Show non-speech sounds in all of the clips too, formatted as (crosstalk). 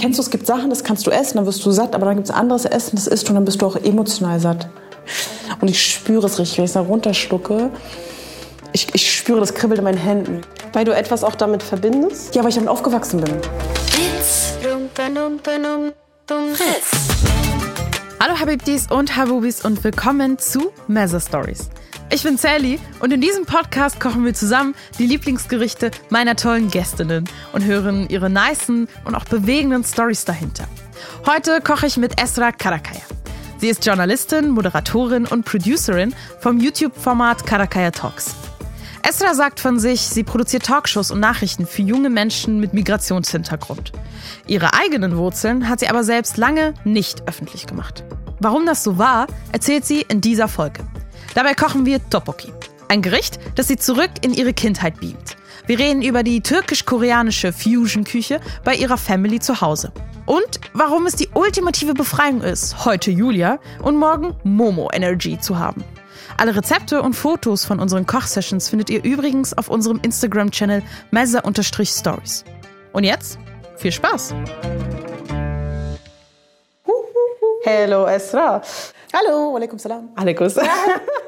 Kennst du, es gibt Sachen, das kannst du essen, dann wirst du satt, aber dann gibt es anderes Essen, das isst du und dann bist du auch emotional satt. Und ich spüre es richtig, wenn ich es da runterschlucke. Ich, ich spüre das Kribbeln in meinen Händen. Weil du etwas auch damit verbindest? Ja, weil ich damit aufgewachsen bin. Hallo Habibdis und Habubis und willkommen zu Mezza Stories. Ich bin Sally und in diesem Podcast kochen wir zusammen die Lieblingsgerichte meiner tollen Gästinnen und hören ihre nicen und auch bewegenden Stories dahinter. Heute koche ich mit Esra Karakaya. Sie ist Journalistin, Moderatorin und Producerin vom YouTube-Format Karakaya Talks. Esra sagt von sich, sie produziert Talkshows und Nachrichten für junge Menschen mit Migrationshintergrund. Ihre eigenen Wurzeln hat sie aber selbst lange nicht öffentlich gemacht. Warum das so war, erzählt sie in dieser Folge. Dabei kochen wir Topoki, ein Gericht, das sie zurück in ihre Kindheit beamt. Wir reden über die türkisch-koreanische Fusion-Küche bei ihrer Family zu Hause. Und warum es die ultimative Befreiung ist, heute Julia und morgen Momo Energy zu haben. Alle Rezepte und Fotos von unseren Kochsessions findet ihr übrigens auf unserem Instagram-Channel mezza-stories. Und jetzt viel Spaß! Hello Esra. Hallo, alaikum salam. Alaikum salam. (laughs)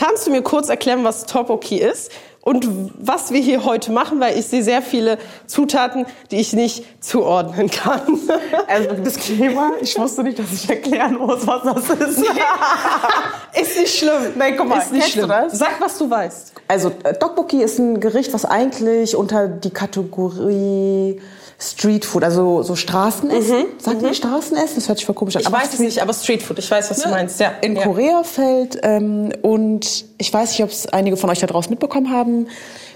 Kannst du mir kurz erklären, was Topoki ist und was wir hier heute machen? Weil ich sehe sehr viele Zutaten, die ich nicht zuordnen kann. (laughs) Also das Klima, ich wusste nicht, dass ich erklären muss, was das ist. (laughs) ist nicht schlimm. Nein, guck mal, ist nicht schlimm. Sag, was du weißt. Also äh, Tteokbokki ist ein Gericht, was eigentlich unter die Kategorie Streetfood, also so Straßenessen. Sagt man Straßenessen? Das hört sich voll komisch an. Mhm. Ich weiß es nicht, aber Streetfood, ich weiß, was du meinst. Ja. in ja. Korea fällt. Ähm, und ich weiß nicht, ob es einige von euch da draußen mitbekommen haben.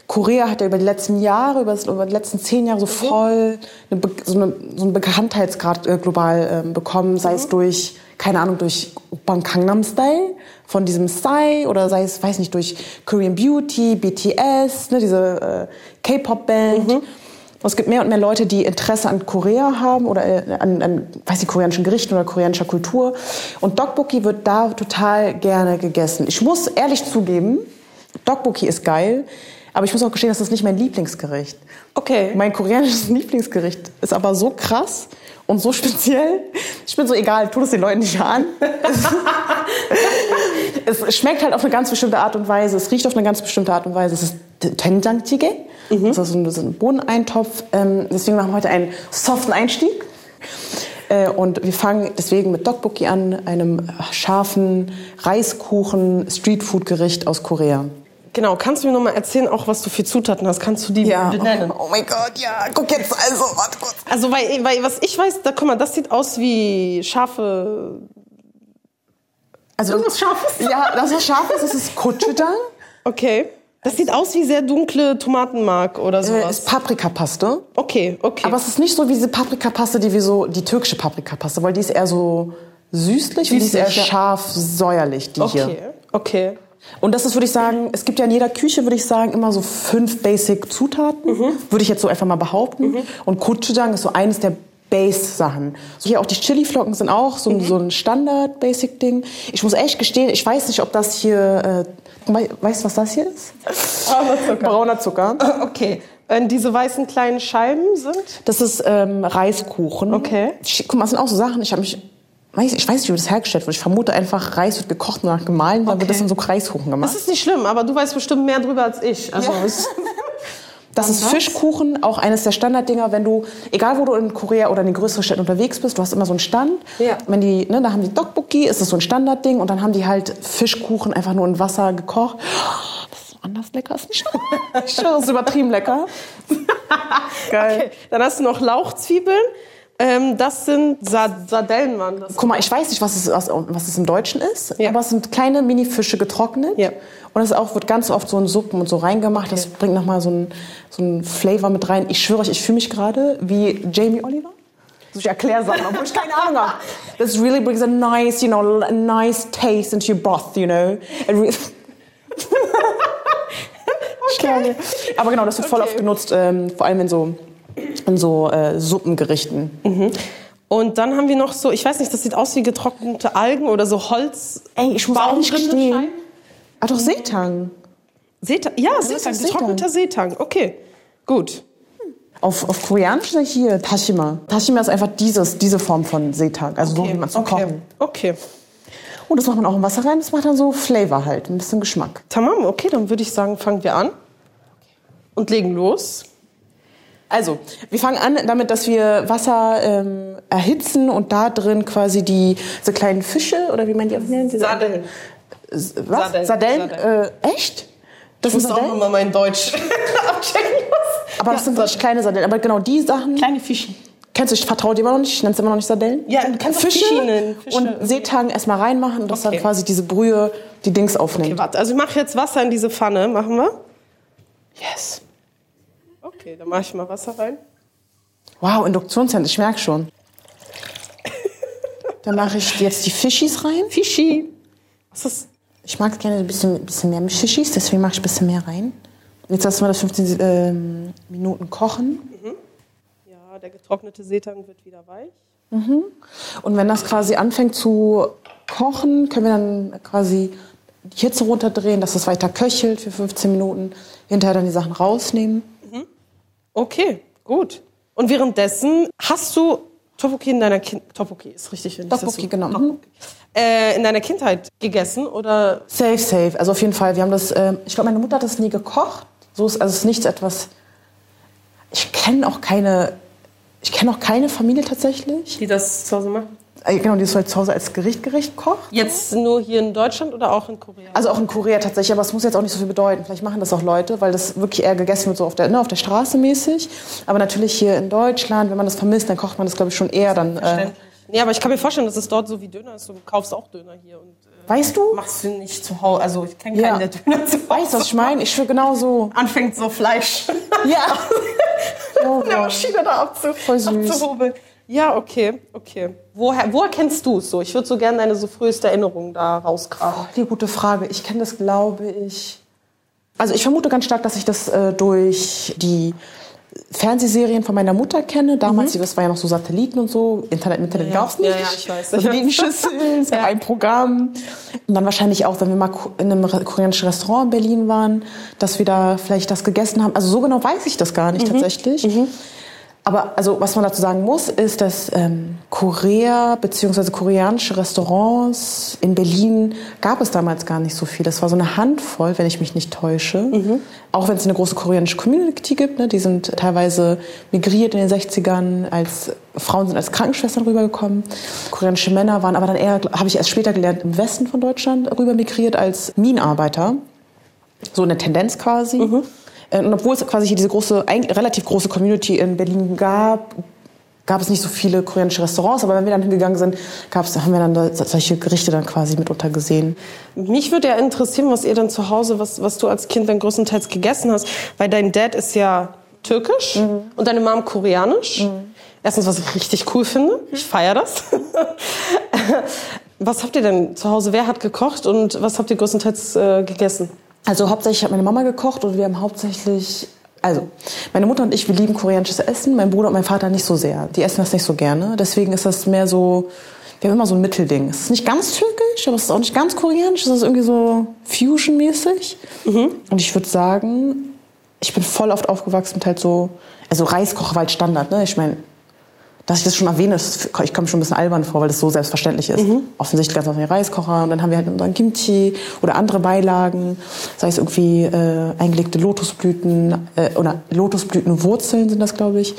Korea hat ja über die letzten Jahre, über, über die letzten zehn Jahre so voll eine, so, eine, so einen Bekanntheitsgrad äh, global ähm, bekommen, sei es durch, keine Ahnung, durch Gangnam Style von diesem Psy oder sei es, weiß nicht, durch Korean Beauty, BTS, ne, diese äh, K-Pop-Band. Und es gibt mehr und mehr Leute, die Interesse an Korea haben oder äh, an, an weiß nicht, koreanischen Gerichten oder koreanischer Kultur. Und Tteokbokki wird da total gerne gegessen. Ich muss ehrlich zugeben, Tteokbokki ist geil, aber ich muss auch gestehen, das ist nicht mein Lieblingsgericht. Okay. Mein koreanisches (laughs) Lieblingsgericht ist aber so krass und so speziell. Ich bin so egal, tu es den Leuten nicht an. (laughs) es schmeckt halt auf eine ganz bestimmte Art und Weise. Es riecht auf eine ganz bestimmte Art und Weise. Es ist Tenjang-Jjigae. Das ist so ein, so ein Bohneneintopf. Ähm, deswegen machen wir heute einen soften Einstieg. Äh, Und wir fangen deswegen mit Tteokbokki an, einem scharfen Reiskuchen Streetfood-Gericht aus Korea. Genau, kannst du mir noch mal erzählen, auch was du für Zutaten hast? Kannst du die benennen? Oh mein Gott, ja. Guck jetzt also, warte kurz. Also, weil, weil was ich weiß, da guck mal, das sieht aus wie scharfe. Also, Irgendwas Scharfes? Ja, das was scharf ist, das ist Gochujang. Okay. Das sieht aus wie sehr dunkle Tomatenmark oder Äh, sowas. ist Paprikapaste. Okay, okay. Aber es ist nicht so wie diese Paprikapaste, die wir so, die türkische Paprikapaste, weil die ist eher so süßlich, und die ist eher Süßlich, ja. scharf, säuerlich, die hier. okay, okay. Und das ist, würde ich sagen, es gibt ja in jeder Küche, würde ich sagen, immer so fünf Basic-Zutaten. Würde ich jetzt so einfach mal behaupten. Und Gochujang ist so eines der Base-Sachen. So hier auch die Chili-Flocken sind auch so, ein- so ein Standard-Basic-Ding. Ich muss echt gestehen, ich weiß nicht, ob das hier, äh, weißt du, was das hier ist? Brauner Zucker. Brauner Zucker. (laughs) Okay. Wenn diese weißen kleinen Scheiben sind? Das ist ähm, Reiskuchen. Okay. Guck mal, das sind auch so Sachen. Ich habe mich, weiß, ich weiß nicht, wie das hergestellt wird. Ich vermute einfach, Reis wird gekocht und danach gemahlen, dann wird das in so Reiskuchen gemacht. Das ist nicht schlimm, aber du weißt bestimmt mehr drüber als ich. Also, es- (laughs) Das ist Fischkuchen, auch eines der Standarddinger, wenn du, egal wo du in Korea oder in den größeren Städten unterwegs bist, du hast immer so einen Stand. Ja. Wenn die, ne, da haben die Tteokbokki, ist das so ein Standardding und dann haben die halt Fischkuchen einfach nur in Wasser gekocht. Das ist so anders lecker, ist nicht (laughs) Ich schwöre, das ist übertrieben lecker. (laughs) Geil. okay. Dann hast du noch Lauchzwiebeln. Ähm, das sind Sa Sardellen, waren das. Guck mal, ich weiß nicht, was es, was, was es im Deutschen ist, Ja. aber es sind kleine Mini-Fische getrocknet. Ja. Und das auch, wird ganz oft so in Suppen und so reingemacht. Das bringt nochmal so einen so Flavor mit rein. Ich schwöre euch, ich fühle mich gerade wie Jamie Oliver. Also ich erkläre Sachen, obwohl ich keine Ahnung habe. This really brings a nice, you know, a nice taste into your broth, you know. (laughs) Okay. Aber genau, das wird voll oft genutzt, ähm, vor allem in so, in so äh, Suppengerichten. Und dann haben wir noch so, ich weiß nicht, das sieht aus wie getrocknete Algen oder so Holz. Ey, ich muss auch nicht gestehen. Ah, doch Seetang. Seetang. Ja, ist Seetang, Seetang. getrockneter Seetang. Okay, gut. Auf, auf Koreanisch hier Tashima. Tashima ist einfach dieses, diese Form von Seetang, also so wie man es okay. kochen. Okay. Und das macht man auch im Wasser rein, das macht dann so Flavor halt, ein bisschen Geschmack. Tamam, okay, dann würde ich sagen, fangen wir an und legen los. Also, wir fangen an damit, dass wir Wasser ähm, erhitzen und da drin quasi die so kleinen Fische oder wie man die auch nennt? Sardeln. Was? Sardeln. Sardellen? Sardeln. Äh, echt? Das Ich muss auch Sardellen? immer mein Deutsch (laughs) abchecken. Aber das sind wirklich kleine Sardellen. Aber genau die Sachen. Kleine Fische. Kennst du, ich vertraue dir immer noch nicht, ich nenne es immer noch nicht Sardellen. Ja, du kannst auch Fische. Fische. und Seetagen erstmal reinmachen und das Okay. dann quasi diese Brühe, die Dings aufnimmt. Okay, warte, also ich mache jetzt Wasser in diese Pfanne. Machen wir? yes. Okay, dann mache ich mal Wasser rein. Wow, Induktionshemd, ich merke schon. Dann mache ich jetzt die Fischis rein. Fischi. Was ist Ich mag gerne ein bisschen, bisschen mehr Fischis, deswegen mache ich ein bisschen mehr rein. Jetzt lassen wir das 15 ähm, Minuten kochen. Ja, der getrocknete Seetang wird wieder weich. Und wenn das quasi anfängt zu kochen, können wir dann quasi die Hitze runterdrehen, dass es weiter köchelt für 15 Minuten. Hinterher dann die Sachen rausnehmen. Okay, gut. Und währenddessen hast du Tteokbokki in deiner Kind Tteokbokki ist richtig, so- genau. Tteokbokki. Äh, in deiner Kindheit gegessen oder Safe, safe. Also auf jeden Fall. Wir haben das, ähm, ich glaube, meine Mutter hat das nie gekocht. So ist, also es ist nichts etwas. Ich kenne auch keine, ich kenne auch keine Familie tatsächlich. die das zu Hause machen? Äh, Genau, die das halt zu Hause als Gericht, Gericht kocht. Jetzt nur hier in Deutschland oder auch in Korea? Also auch in Korea tatsächlich, aber es muss jetzt auch nicht so viel bedeuten. Vielleicht machen das auch Leute, weil das wirklich eher gegessen wird, so auf der, ne, auf der Straße mäßig. Aber natürlich hier in Deutschland, wenn man das vermisst, dann kocht man das, glaube ich, schon eher dann. Äh, Nee, aber ich kann mir vorstellen, dass es dort so wie Döner ist. Du kaufst auch Döner hier und äh, weißt du? machst du nicht zu Hause. Also ich kenne Ja. keinen, der Döner zu Hause Weißt du, was ich meine? Ich schwöre genau so. anfängt so Fleisch (laughs) Ja. (laughs) Oh, Gott. Maschine da abzu Voll süß. abzuhobeln. Ja, okay, okay. Woher, woher kennst du es so? Ich würde so gerne deine so früheste Erinnerung da rauskramen. Die gute Frage. Ich kenne das, glaube ich. Also ich vermute ganz stark, dass ich das äh, durch die Fernsehserien von meiner Mutter kenne. Damals, das war ja noch so Satelliten und so. Internet, Internet Ja, gab's nicht. ja, ja, ich weiß. Satellitenschüsseln, es gab ein Programm. Und dann wahrscheinlich auch, wenn wir mal in einem re- koreanischen Restaurant in Berlin waren, dass wir da vielleicht das gegessen haben. Also so genau weiß ich das gar Mhm. nicht tatsächlich. Aber also was man dazu sagen muss, ist, dass ähm, Korea bzw. koreanische Restaurants in Berlin gab es damals gar nicht so viel. Das war so eine Handvoll, wenn ich mich nicht täusche. Auch wenn es eine große koreanische Community gibt, ne? die sind teilweise migriert in den 60ern, als Frauen sind als Krankenschwestern rübergekommen. Koreanische Männer waren aber dann eher, habe ich erst später gelernt, im Westen von Deutschland rüber migriert als Minenarbeiter. So eine Tendenz quasi. Äh, Und obwohl es quasi hier diese große, relativ große Community in Berlin gab, gab es nicht so viele koreanische Restaurants. Aber wenn wir dann hingegangen sind, gab's, haben wir dann da solche Gerichte dann quasi mitunter gesehen. Mich würde ja interessieren, was ihr dann zu Hause, was, was du als Kind dann größtenteils gegessen hast. Weil dein Dad ist ja türkisch und deine Mom koreanisch. Erstens, was ich richtig cool finde. Ich feiere das. (laughs) was habt ihr denn zu Hause? Wer hat gekocht und was habt ihr größtenteils äh, gegessen? Also hauptsächlich hat meine Mama gekocht und wir haben hauptsächlich, also meine Mutter und ich, wir lieben koreanisches Essen, mein Bruder und mein Vater nicht so sehr. Die essen das nicht so gerne. Deswegen ist das mehr so, wir haben immer so ein Mittelding. Es ist nicht ganz türkisch, aber es ist auch nicht ganz koreanisch. Es ist irgendwie so Fusion-mäßig. Und ich würde sagen, ich bin voll oft aufgewachsen mit halt so, also Reiskocher war halt Standard, ne? Ich meine, dass ich das schon erwähne, ich komme schon ein bisschen albern vor, weil das so selbstverständlich ist. Offensichtlich ganz auf den Reiskocher und dann haben wir halt unseren Kimchi oder andere Beilagen, sei es irgendwie äh, eingelegte Lotusblüten äh, oder Lotusblütenwurzeln sind das, glaube ich,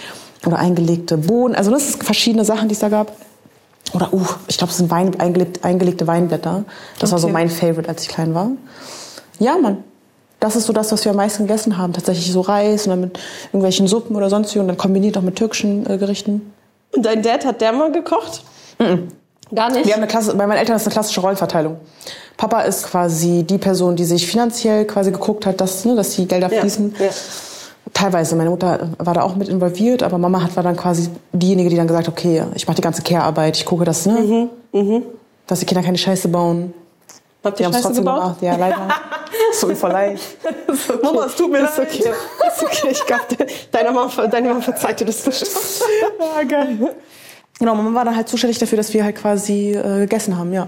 oder eingelegte Bohnen. Also das sind verschiedene Sachen, die es da gab. Oder, uh, ich glaube, es sind Wein, eingelegte, eingelegte Weinblätter. Das war so Okay. mein Favorite, als ich klein war. Ja, Mann. Das ist so das, was wir am meisten gegessen haben. Tatsächlich so Reis und dann mit irgendwelchen Suppen oder sonst wie und dann kombiniert auch mit türkischen äh, Gerichten. Und dein Dad hat der mal gekocht? Gar nicht? Wir haben eine Klasse, bei meinen Eltern ist eine klassische Rollenverteilung. Papa ist quasi die Person, die sich finanziell quasi geguckt hat, dass, ne, dass die Gelder Ja, fließen. ja. Teilweise, meine Mutter war da auch mit involviert, aber Mama hat, war dann quasi diejenige, die dann gesagt hat, okay, ich mache die ganze Care-Arbeit, ich gucke, dass, ne, dass die Kinder keine Scheiße bauen. Habt Die ihr Scheiße trotzdem gebaut? gemacht, ja, leider. (laughs) so wie vor leicht. Mama, es tut mir leid. Ist okay. Ist okay. Ich glaub, de- deine Mama, deine Mama verzeiht dir das bestimmt. Ja, geil. Genau, Mama war dann halt zuständig dafür, dass wir halt quasi äh, gegessen haben, ja.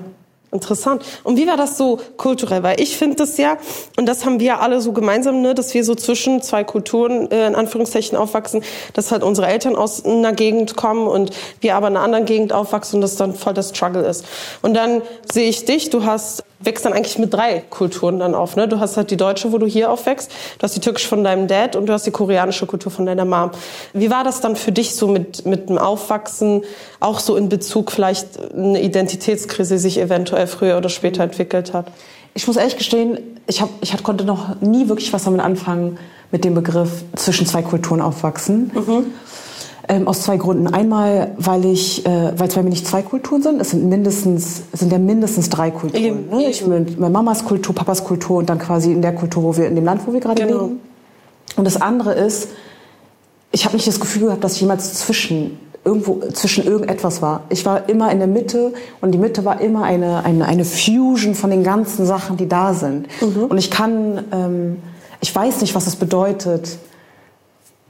Interessant. Und wie war das so kulturell? Weil ich finde das ja, und das haben wir alle so gemeinsam, ne, dass wir so zwischen zwei Kulturen äh, in Anführungszeichen aufwachsen, dass halt unsere Eltern aus einer Gegend kommen und wir aber in einer anderen Gegend aufwachsen und das dann voll der Struggle ist. Und dann sehe ich dich, du hast wächst dann eigentlich mit drei Kulturen dann auf. Ne? Du hast halt die deutsche, wo du hier aufwächst, du hast die türkische von deinem Dad und du hast die koreanische Kultur von deiner Mom. Wie war das dann für dich so mit, mit dem Aufwachsen, auch so in Bezug vielleicht eine Identitätskrise sich eventuell früher oder später entwickelt hat? Ich muss ehrlich gestehen, ich, hab, ich konnte noch nie wirklich was damit anfangen, mit dem Begriff zwischen zwei Kulturen aufwachsen. Mhm. Ähm, aus zwei Gründen. Einmal, weil ich, äh, weil es bei mir nicht zwei Kulturen sind. Es sind mindestens, es sind ja mindestens drei Kulturen. Ne? Ich bin mit Mamas Kultur, Papas Kultur und dann quasi in der Kultur, wo wir in dem Land, wo wir gerade genau. leben. Und das andere ist, ich habe nicht das Gefühl gehabt, dass ich jemals zwischen irgendwo zwischen irgendetwas war. Ich war immer in der Mitte und die Mitte war immer eine, eine, eine Fusion von den ganzen Sachen, die da sind. Mhm. Und ich kann, ähm, ich weiß nicht, was es bedeutet,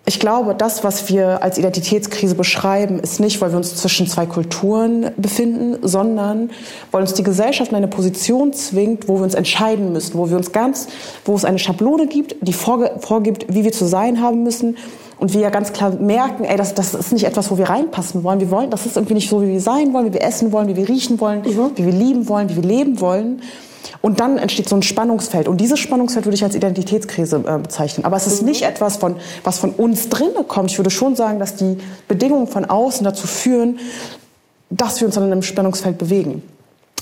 ich glaube, das, was wir als Identitätskrise beschreiben, ist nicht, weil wir uns zwischen zwei Kulturen befinden, sondern weil uns die Gesellschaft in eine Position zwingt, wo wir uns entscheiden müssen, wo wir uns ganz, wo es eine Schablone gibt, die vorgibt, wie wir zu sein haben müssen und wir ja ganz klar merken, ey, das, das ist nicht etwas, wo wir reinpassen wollen. Wir wollen, das ist irgendwie nicht so, wie wir sein wollen, wie wir essen wollen, wie wir riechen wollen, mhm. wie wir lieben wollen, wie wir leben wollen. Und dann entsteht so ein Spannungsfeld. Und dieses Spannungsfeld würde ich als Identitätskrise äh, bezeichnen. Aber es ist nicht etwas, von, was von uns drinnen kommt. Ich würde schon sagen, dass die Bedingungen von außen dazu führen, dass wir uns dann in einem Spannungsfeld bewegen.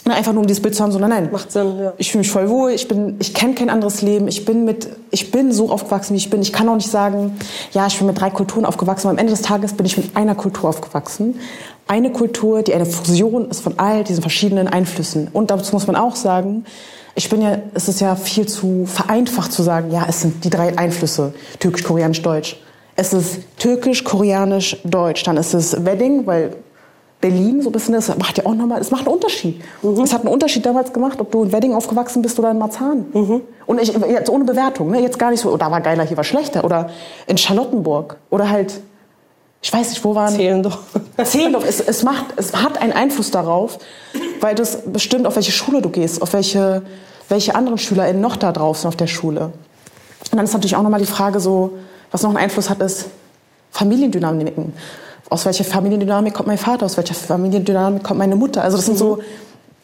Einfach nur um dieses Bild zu haben, so nein, nein. Macht Sinn, ja. Ich fühle mich voll wohl, ich bin, ich kenne kein anderes Leben, ich bin mit, ich bin so aufgewachsen, wie ich bin. Ich kann auch nicht sagen, ja, ich bin mit drei Kulturen aufgewachsen, aber am Ende des Tages bin ich mit einer Kultur aufgewachsen eine Kultur, die eine Fusion ist von all diesen verschiedenen Einflüssen. Und dazu muss man auch sagen, ich bin ja, es ist ja viel zu vereinfacht zu sagen, ja, es sind die drei Einflüsse, türkisch, koreanisch, deutsch. Es ist türkisch, koreanisch, deutsch. Dann ist es Wedding, weil Berlin so ein bisschen das macht ja auch nochmal, es macht einen Unterschied. Mhm. Es hat einen Unterschied damals gemacht, ob du in Wedding aufgewachsen bist oder in Marzahn. Mhm. Und ich, jetzt ohne Bewertung, ne? jetzt gar nicht so, oh, da war geiler, hier war schlechter. Oder in Charlottenburg. Oder halt ich weiß nicht, wo waren. Zehlendorf. (laughs) Zehlendorf. Es, es, macht, es hat einen Einfluss darauf, weil das bestimmt, auf welche Schule du gehst, auf welche, welche anderen SchülerInnen noch da drauf sind auf der Schule. Und dann ist natürlich auch nochmal die Frage so, was noch einen Einfluss hat, ist Familiendynamiken. Aus welcher Familiendynamik kommt mein Vater, aus welcher Familiendynamik kommt meine Mutter? Also das sind so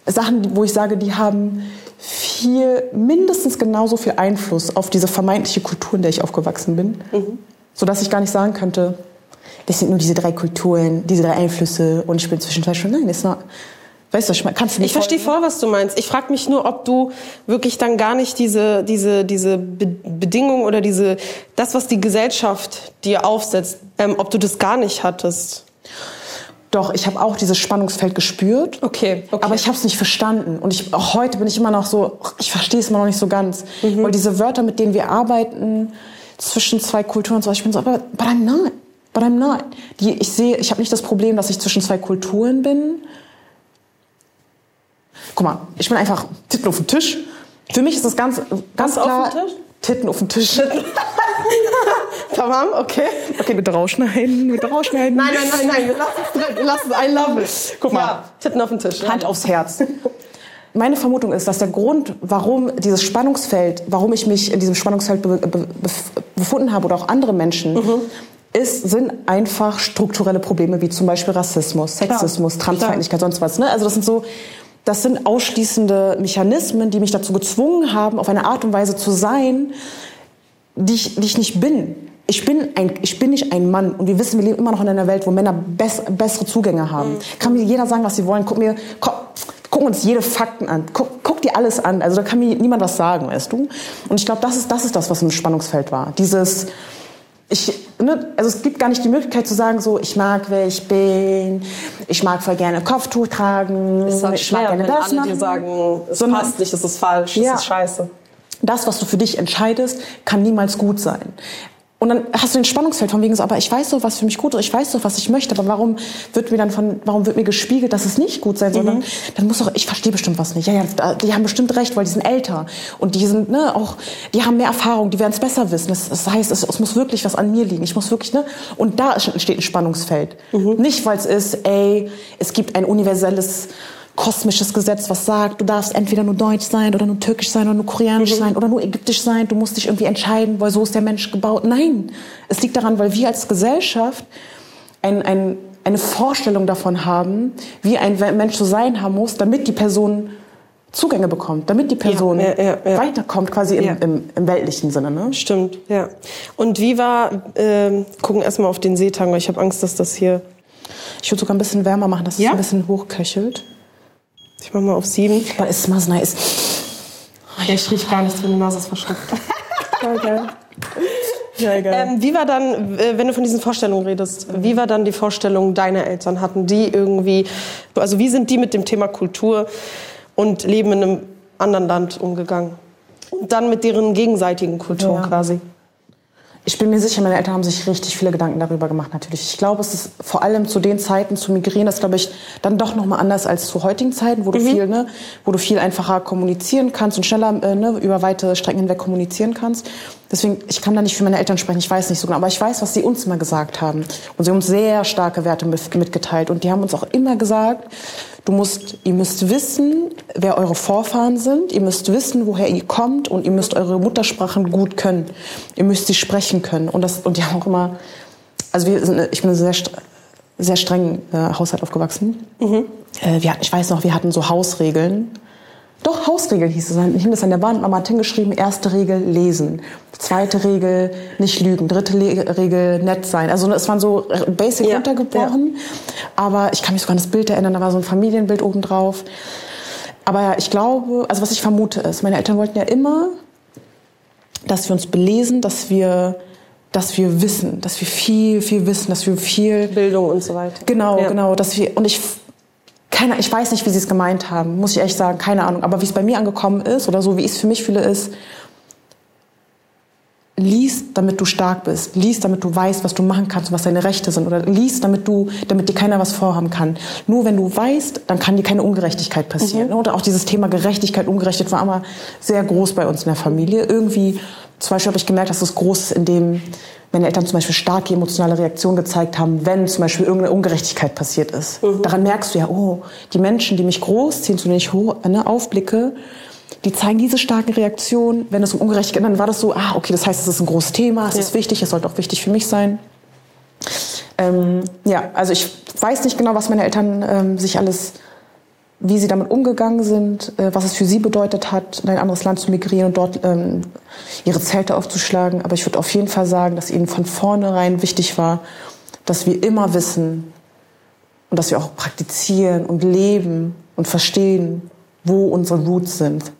Sachen, wo ich sage, die haben viel, mindestens genauso viel Einfluss auf diese vermeintliche Kultur, in der ich aufgewachsen bin. Mhm. Sodass ich gar nicht sagen könnte, das sind nur diese drei Kulturen, diese drei Einflüsse und ich bin zwischendurch schon, nein, das ist noch, Weißt du, kannst du nicht Ich verstehe voll, was du meinst. Ich frage mich nur, ob du wirklich dann gar nicht diese, diese, diese Be Bedingungen oder diese, das, was die Gesellschaft dir aufsetzt, ähm, ob du das gar nicht hattest. Doch, ich habe auch dieses Spannungsfeld gespürt. Okay. okay. Aber ich habe es nicht verstanden. Und ich, auch heute bin ich immer noch so, ich verstehe es immer noch nicht so ganz. Mhm. Weil diese Wörter, mit denen wir arbeiten, zwischen zwei Kulturen und so, ich bin so, aber but I'm not. But I'm not. Die, ich sehe, ich habe nicht das Problem, dass ich zwischen zwei Kulturen bin. Guck mal, ich bin einfach Titten auf dem Tisch. Für mich ist das ganz, ganz Was klar. Auf dem Tisch? Titten auf dem Tisch. (laughs) Tamam, okay. Okay, bitte rausschneiden, bitte rausschneiden. Nein, nein, nein, nein, wir lassen es drin, wir lassen es einlaufen. Guck mal. Ja, Titten auf dem Tisch. Hand aufs Herz. Meine Vermutung ist, dass der Grund, warum dieses Spannungsfeld, warum ich mich in diesem Spannungsfeld be be befunden habe oder auch andere Menschen, mhm ist, sind einfach strukturelle Probleme wie zum Beispiel Rassismus, Sexismus, Klar. Transfeindlichkeit, sonst was. Ne? Also das sind so, das sind ausschließende Mechanismen, die mich dazu gezwungen haben, auf eine Art und Weise zu sein, die ich, die ich nicht bin. Ich bin, ein, ich bin nicht ein Mann. Und wir wissen, wir leben immer noch in einer Welt, wo Männer bess, bessere Zugänge haben. Mhm. Kann mir jeder sagen, was sie wollen. Guck mir, guck, guck uns jede Fakten an. Guck, guck dir alles an. Also da kann mir niemand was sagen, weißt du? Und ich glaube, das ist, das ist das, was im Spannungsfeld war. Dieses, ich, ne, also es gibt gar nicht die Möglichkeit zu sagen, so, ich mag, wer ich bin, ich mag voll gerne Kopftuch tragen, halt ich schwer, mag gerne wenn das alle machen. dir sagen, es Sondern, passt nicht, es ist falsch, ja, es ist scheiße. Das, was du für dich entscheidest, kann niemals gut sein. Und dann hast du ein Spannungsfeld von wegen so, aber ich weiß doch, was für mich gut ist, ich weiß doch, was ich möchte, aber warum wird mir dann von, warum wird mir gespiegelt, dass es nicht gut sein soll? Mhm. Dann muss doch, ich verstehe bestimmt was nicht. Ja, ja, die haben bestimmt recht, weil die sind älter und die sind, ne, auch, die haben mehr Erfahrung, die werden es besser wissen. Das, das heißt, es, es, muss wirklich was an mir liegen. Ich muss wirklich, ne, und da entsteht ein Spannungsfeld. Mhm. Nicht, weil es ist, ey, es gibt ein universelles kosmisches Gesetz, was sagt, du darfst entweder nur deutsch sein oder nur türkisch sein oder nur koreanisch sein oder nur ägyptisch sein. Du musst dich irgendwie entscheiden, weil so ist der Mensch gebaut. Nein, es liegt daran, weil wir als Gesellschaft ein, ein, eine Vorstellung davon haben, wie ein Mensch zu sein haben muss, damit die Person Zugänge bekommt, damit die Person Ja, ja, ja, weiterkommt, quasi im, im, im weltlichen Sinne. Ne? Stimmt, ja. Und wie war, ähm, gucken erstmal auf den Seetang, weil ich habe Angst, dass das hier, Ich würde sogar ein bisschen wärmer machen, dass es ein bisschen hochköchelt. Ich mach mal auf sieben. Aber es smells nice. Ich riech gar nichts, wenn die Nase ist verschluckt. (laughs) geil. Ja. Ähm, wie war dann, äh, wenn du von diesen Vorstellungen redest, wie war dann die Vorstellung deiner Eltern? Hatten die irgendwie, also wie sind die mit dem Thema Kultur und Leben in einem anderen Land umgegangen? Und dann mit deren gegenseitigen Kultur Ja. quasi. Ich bin mir sicher, meine Eltern haben sich richtig viele Gedanken darüber gemacht, natürlich. Ich glaube, es ist vor allem zu den Zeiten zu migrieren, das ist, glaube ich, dann doch nochmal anders als zu heutigen Zeiten, wo du viel, ne, wo du viel einfacher kommunizieren kannst und schneller, äh, ne, über weite Strecken hinweg kommunizieren kannst. Deswegen, ich kann da nicht für meine Eltern sprechen, ich weiß nicht so genau, aber ich weiß, was sie uns immer gesagt haben. Und sie haben uns sehr starke Werte mit- mitgeteilt. Und die haben uns auch immer gesagt, du musst, ihr müsst wissen, wer eure Vorfahren sind, ihr müsst wissen, woher ihr kommt und ihr müsst eure Muttersprachen gut können. Ihr müsst sie sprechen können. Und, das, und die haben auch immer, also wir sind, ich bin in einem sehr, sehr strengen äh, Haushalt aufgewachsen. Äh, wir hatten, ich weiß noch, wir hatten so Hausregeln. Doch, Hausregeln hieß es. Dann hing das an der Wand. Mama hat hingeschrieben, erste Regel, lesen. Zweite Regel, nicht lügen. Dritte Le Regel, nett sein. Also es waren so basic Ja, runtergebrochen. Aber ich kann mich sogar an das Bild erinnern, da war so ein Familienbild oben drauf. Aber ich glaube, also was ich vermute ist, meine Eltern wollten ja immer, dass wir uns belesen, dass wir, dass wir wissen, dass wir viel, viel wissen, dass wir viel Bildung und so weiter. Genau, Ja. genau. Dass wir, und ich, keine, ich weiß nicht, wie sie es gemeint haben, muss ich ehrlich sagen, keine Ahnung. Aber wie es bei mir angekommen ist oder so, wie ich es für mich fühle, ist, lies, damit du stark bist. Lies, damit du weißt, was du machen kannst und was deine Rechte sind. Oder lies, damit du, damit dir keiner was vorhaben kann. Nur wenn du weißt, dann kann dir keine Ungerechtigkeit passieren. Mhm. Oder auch dieses Thema Gerechtigkeit, Ungerechtigkeit war immer sehr groß bei uns in der Familie. Irgendwie, zum Beispiel habe ich gemerkt, dass es groß ist, indem meine Eltern zum Beispiel starke emotionale Reaktionen gezeigt haben, wenn zum Beispiel irgendeine Ungerechtigkeit passiert ist. Mhm. Daran merkst du ja, oh, die Menschen, die mich großziehen, zu denen ich hoch, ne, aufblicke, die zeigen diese starken Reaktionen, wenn es um Ungerechtigkeit geht. Dann war das so, ah, okay, das heißt, es ist ein großes Thema, es ist wichtig, es sollte auch wichtig für mich sein. Ähm, ja, also ich weiß nicht genau, was meine Eltern ähm, sich alles, wie sie damit umgegangen sind, äh, was es für sie bedeutet hat, in ein anderes Land zu migrieren und dort ähm, ihre Zelte aufzuschlagen. Aber ich würde auf jeden Fall sagen, dass ihnen von vornherein wichtig war, dass wir immer wissen und dass wir auch praktizieren und leben und verstehen, wo unsere Roots sind.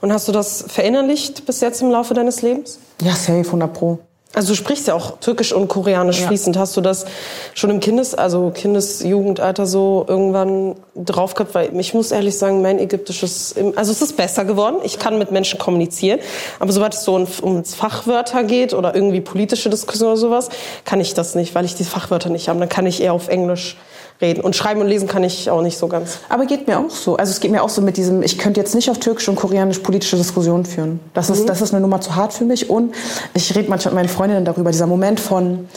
Und hast du das verinnerlicht bis jetzt im Laufe deines Lebens? Ja, safe, 100 pro. Also du sprichst ja auch Türkisch und Koreanisch Ja. fließend. Hast du das schon im Kindes-, also Kindesjugendalter so irgendwann drauf gehabt? Weil ich muss ehrlich sagen, mein Ägyptisch ist, im- also es ist besser geworden. Ich kann mit Menschen kommunizieren. Aber sobald es so um, ums Fachwörter geht oder irgendwie politische Diskussion oder sowas, kann ich das nicht, weil ich die Fachwörter nicht habe. Dann kann ich eher auf Englisch reden. Und schreiben und lesen kann ich auch nicht so ganz. Aber geht mir auch so. Also es geht mir auch so mit diesem, ich könnte jetzt nicht auf Türkisch und Koreanisch politische Diskussionen führen. Das ist, das ist eine Nummer zu hart für mich. Und ich rede manchmal mit meinen Freundinnen darüber, dieser Moment von,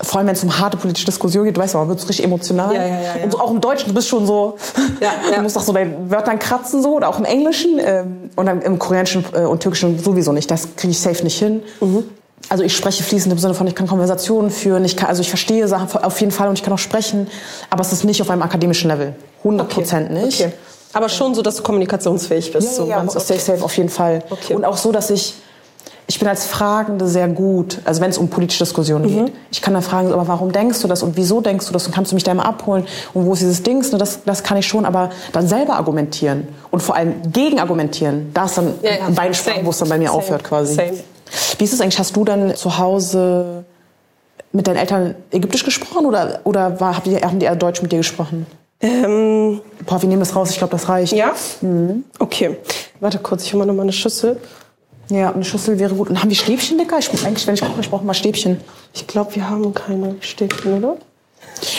vor allem wenn es um harte politische Diskussionen geht, du weißt man wird richtig emotional. Ja, ja, ja. Und so auch im Deutschen, du bist schon so, (laughs) du musst auch so bei Wörtern kratzen so, oder auch im Englischen. Ähm, und dann im Koreanischen äh, und Türkischen sowieso nicht. Das kriege ich safe nicht hin. Mhm. Also ich spreche fließend im Sinne von, ich kann Konversationen führen, ich kann, also ich verstehe Sachen auf jeden Fall und ich kann auch sprechen, aber es ist nicht auf einem akademischen Level. 100 Prozent nicht. Okay. Aber schon so, dass du kommunikationsfähig bist. Ja, so ja, ganz safe, safe, auf jeden Fall. Okay. Und auch so, dass ich, ich bin als Fragende sehr gut, also wenn es um politische Diskussionen Mhm. geht. Ich kann dann fragen, aber warum denkst du das und wieso denkst du das und kannst du mich da immer abholen und wo ist dieses Dings? Ne, das, das kann ich schon, aber dann selber argumentieren und vor allem gegen argumentieren, da ist dann Ja, ja. ein Beinsprachen, wo es dann bei mir Same. aufhört quasi. Same. Wie ist es eigentlich, hast du dann zu Hause mit deinen Eltern Ägyptisch gesprochen oder, oder war, haben die eher Deutsch mit dir gesprochen? Ähm, Boah, wir nehmen das raus, ich glaube, das reicht. ja? Okay. Warte kurz, ich hole mal noch mal eine Schüssel. Ja, eine Schüssel wäre gut. Und haben wir Stäbchen, Dicker? Ich, eigentlich, wenn ich koche, ich brauche mal Stäbchen. Ich glaube, wir haben keine Stäbchen, oder?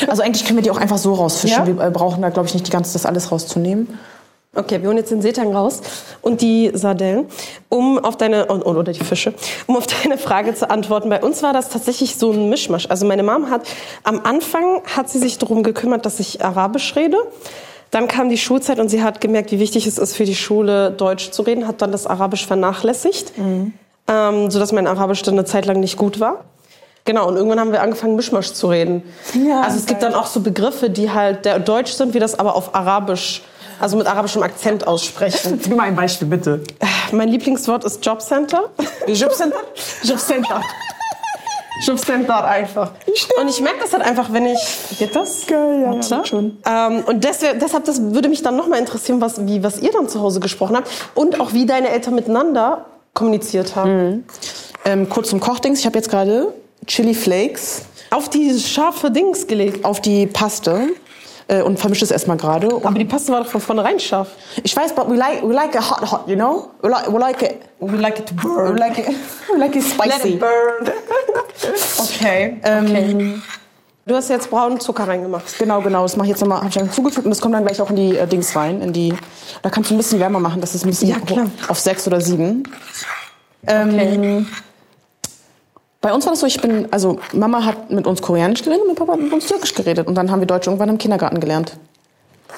Also eigentlich können wir die auch einfach so rausfischen. Ja? Wir äh, brauchen da, glaube ich, nicht die ganze, das alles rauszunehmen. Okay, wir holen jetzt den Seetang raus und die Sardellen, um auf deine oder die Fische, um auf (laughs) deine Frage zu antworten. Bei uns war das tatsächlich so ein Mischmasch. Also meine Mom hat am Anfang hat sie sich darum gekümmert, dass ich Arabisch rede. Dann kam die Schulzeit und sie hat gemerkt, wie wichtig es ist für die Schule Deutsch zu reden, hat dann das Arabisch vernachlässigt, mhm. ähm, so dass mein Arabisch dann eine Zeit lang nicht gut war. Genau, und irgendwann haben wir angefangen, Mischmasch zu reden. Ja, also es gibt dann auch so Begriffe, die halt der Deutsch sind, wie das aber auf Arabisch also mit arabischem Akzent aussprechen. (laughs) Gib mal ein Beispiel, bitte. Mein Lieblingswort ist Jobcenter. Jobcenter? Jobcenter. Jobcenter einfach. Und ich merke das halt einfach, wenn ich. Geht das? Geil, ja, ja schon. Ähm, und deswegen, deshalb das würde mich dann nochmal interessieren, was, wie, was ihr dann zu Hause gesprochen habt und auch wie deine Eltern miteinander kommuniziert haben. Mhm. Ähm, kurz zum Kochdings. Ich habe jetzt gerade Chili Flakes auf die scharfe Dings gelegt. Auf die Paste äh, und vermische es erstmal gerade. Aber die Paste war doch von vornherein scharf. Ich weiß, but we like we like it hot hot, you know? We like we like it we like it to burn. We like it (laughs) we like it spicy. Let it burn. (laughs) okay. Ähm, okay. Du hast jetzt braunen Zucker reingemacht. Genau, genau. Das mache ich jetzt nochmal, habe ich dann zugefügt und das kommt dann gleich auch in die äh, Dings rein, in die. Da kannst du ein bisschen wärmer machen, das ist ein bisschen ja, auf sechs oder sieben. Ähm, okay. Bei uns war das so, ich bin, also Mama hat mit uns Koreanisch geredet und mein Papa hat mit uns Türkisch geredet. Und dann haben wir Deutsch irgendwann im Kindergarten gelernt.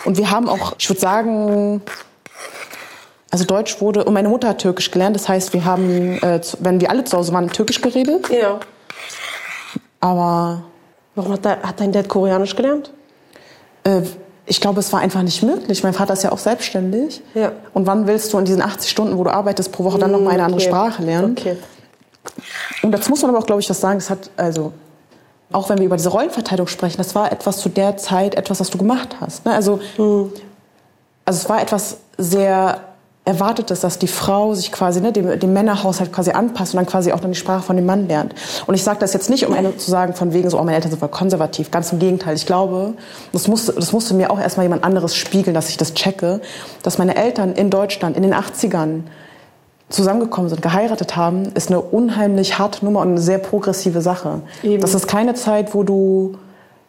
Und wir haben auch, ich würde sagen, also Deutsch wurde, und meine Mutter hat Türkisch gelernt. Das heißt, wir haben, äh, wenn wir alle zu Hause waren, Türkisch geredet. Ja. Aber. Warum hat, da, hat dein Dad Koreanisch gelernt? Äh, ich glaube, es war einfach nicht möglich. Mein Vater ist ja auch selbstständig. Ja. Und wann willst du in diesen 80 Stunden, wo du arbeitest, pro Woche dann noch mal eine andere Sprache lernen? Okay. Und dazu muss man aber auch, glaube ich, was sagen. Es hat, also, auch wenn wir über diese Rollenverteilung sprechen, das war etwas zu der Zeit, etwas, was du gemacht hast. Ne? Also, mhm. also es war etwas sehr Erwartetes, dass die Frau sich quasi ne, dem, dem Männerhaushalt quasi anpasst und dann quasi auch dann die Sprache von dem Mann lernt. Und ich sage das jetzt nicht, um zu sagen, von wegen so, oh, meine Eltern sind voll konservativ. Ganz im Gegenteil. Ich glaube, das musste, das musste mir auch erstmal jemand anderes spiegeln, dass ich das checke, dass meine Eltern in Deutschland in den 80ern zusammengekommen sind, geheiratet haben, ist eine unheimlich harte Nummer und eine sehr progressive Sache. Eben. Das ist keine Zeit, wo du,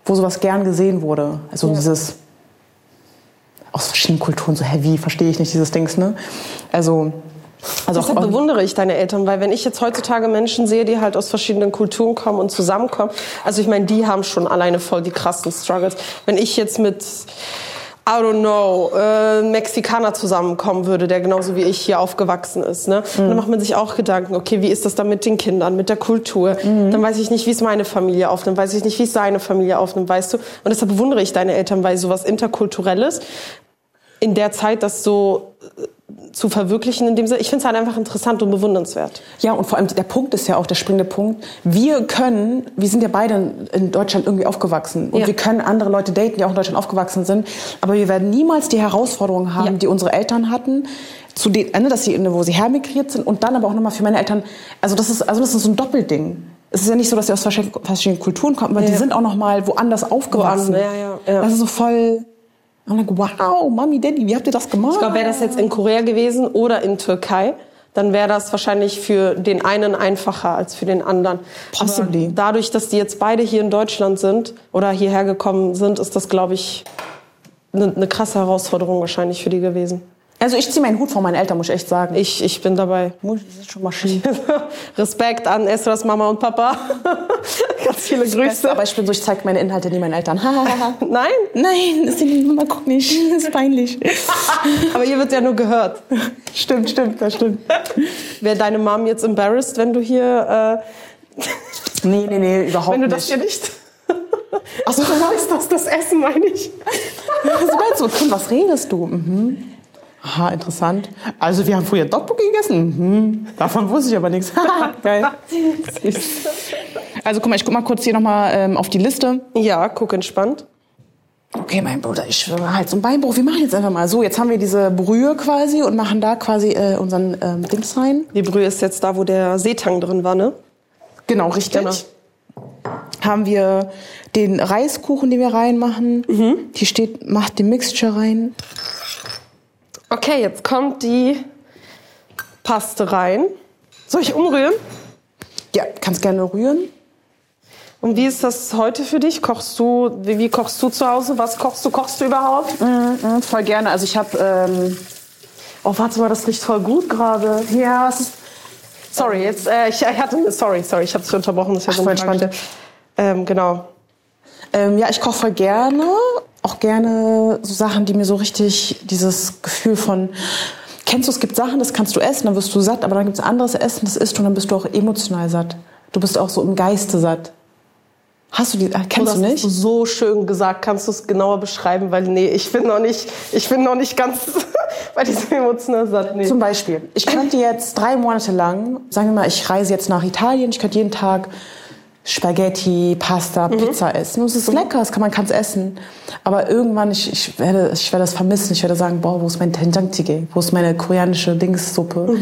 wo sowas gern gesehen wurde. Also ja. dieses aus verschiedenen Kulturen so heavy, verstehe ich nicht dieses Dings, ne? Also also Deshalb bewundere ich deine Eltern, weil wenn ich jetzt heutzutage Menschen sehe, die halt aus verschiedenen Kulturen kommen und zusammenkommen, also ich meine, die haben schon alleine voll die krassen Struggles. Wenn ich jetzt mit I don't know, äh, Mexikaner zusammenkommen würde, der genauso wie ich hier aufgewachsen ist. Ne? Mhm. Dann macht man sich auch Gedanken, okay, wie ist das dann mit den Kindern, mit der Kultur? Mhm. Dann weiß ich nicht, wie es meine Familie aufnimmt, weiß ich nicht, wie es seine Familie aufnimmt, weißt du? Und deshalb bewundere ich deine Eltern, weil sowas Interkulturelles in der Zeit das so zu verwirklichen in dem Sinne. Ich finde es halt einfach interessant und bewundernswert. Ja, und vor allem der Punkt ist ja auch der springende Punkt. Wir können, wir sind ja beide in Deutschland irgendwie aufgewachsen und ja. wir können andere Leute daten, die auch in Deutschland aufgewachsen sind, aber wir werden niemals die Herausforderungen haben, ja. die unsere Eltern hatten, zu den, ne, dass sie, wo sie hermigriert sind und dann aber auch nochmal für meine Eltern. Also das ist, also das ist so ein Doppelding. Es ist ja nicht so, dass sie aus verschiedenen Kulturen kommen, aber ja. die sind auch nochmal woanders aufgewachsen. Woanders, ja, ja, ja. Das ist so voll I'm like, wow, Mami, Daddy, wie habt ihr das gemacht? Ich glaube, wäre das jetzt in Korea gewesen oder in Türkei, dann wäre das wahrscheinlich für den einen einfacher als für den anderen. Possibly. Aber dadurch, dass die jetzt beide hier in Deutschland sind oder hierher gekommen sind, ist das, glaube ich, eine, eine krasse Herausforderung wahrscheinlich für die gewesen. Also ich ziehe meinen Hut vor meinen Eltern, muss ich echt sagen. Ich, ich bin dabei. Das ist schon Maschine. (laughs) Respekt an Esras Mama und Papa. (laughs) Ganz viele Grüße. Aber ich bin so, ich zeige meine Inhalte nie meinen Eltern. (laughs) Nein? Nein, das ist Mama guck nicht. Das ist peinlich. (laughs) Aber hier wird ja nur gehört. Stimmt, stimmt, das stimmt. Wäre deine Mom jetzt embarrassed, wenn du hier... Äh nee, nee, nee, überhaupt nicht. Wenn du das hier nicht... Achso, du (laughs) weißt das, das Essen, meine ich. Also meinst du, Kind, was redest du? Mhm. Aha, interessant. Also wir haben früher Dogbook gegessen. Hm, davon wusste ich aber nichts. Geil. Also guck mal, ich guck mal kurz hier nochmal ähm, auf die Liste. Ja, guck entspannt. Okay, mein Bruder, ich schwöre halt so ein Beinbruch. Wir machen jetzt einfach mal so. Jetzt haben wir diese Brühe quasi und machen da quasi äh, unseren ähm, Dings rein. Die Brühe ist jetzt da, wo der Seetang drin war, ne? Genau, richtig. Genau. Haben wir den Reiskuchen, den wir reinmachen. Mhm. Hier steht, macht den Mixture rein. Okay, jetzt kommt die Paste rein. Soll ich umrühren? Ja, kannst gerne rühren. Und wie ist das heute für dich? Kochst du, wie, wie kochst du zu Hause? Was kochst du? Kochst du überhaupt? Mhm, voll gerne. Also ich habe, ähm, Oh, warte mal, das riecht voll gut gerade. ja, es ist, Sorry, jetzt, äh, ich, ich hatte, sorry, sorry, ich habe dich unterbrochen. Das ist ja so entspannt. Ähm, genau. ähm, ja, ich koche voll gerne. Auch gerne so Sachen, die mir so richtig dieses Gefühl von, kennst du, es gibt Sachen, das kannst du essen, dann wirst du satt, aber dann gibt es anderes Essen, das isst du und dann bist du auch emotional satt. Du bist auch so im Geiste satt. Hast du die, Oh, kennst du hast nicht? du so schön gesagt. Kannst du es genauer beschreiben? Weil nee, ich bin noch nicht, ich bin noch nicht ganz (laughs) bei diesem emotionalen Satt. Nee. Zum Beispiel, ich könnte jetzt drei Monate lang, sagen wir mal, ich reise jetzt nach Italien, ich könnte jeden Tag Spaghetti, Pasta, Pizza essen. Und es ist lecker, das kann, man kann es essen. Aber irgendwann, ich, ich, werde, ich werde das vermissen. Ich werde sagen, boah, wo ist mein Tenjangtige? Wo ist meine koreanische Dingssuppe?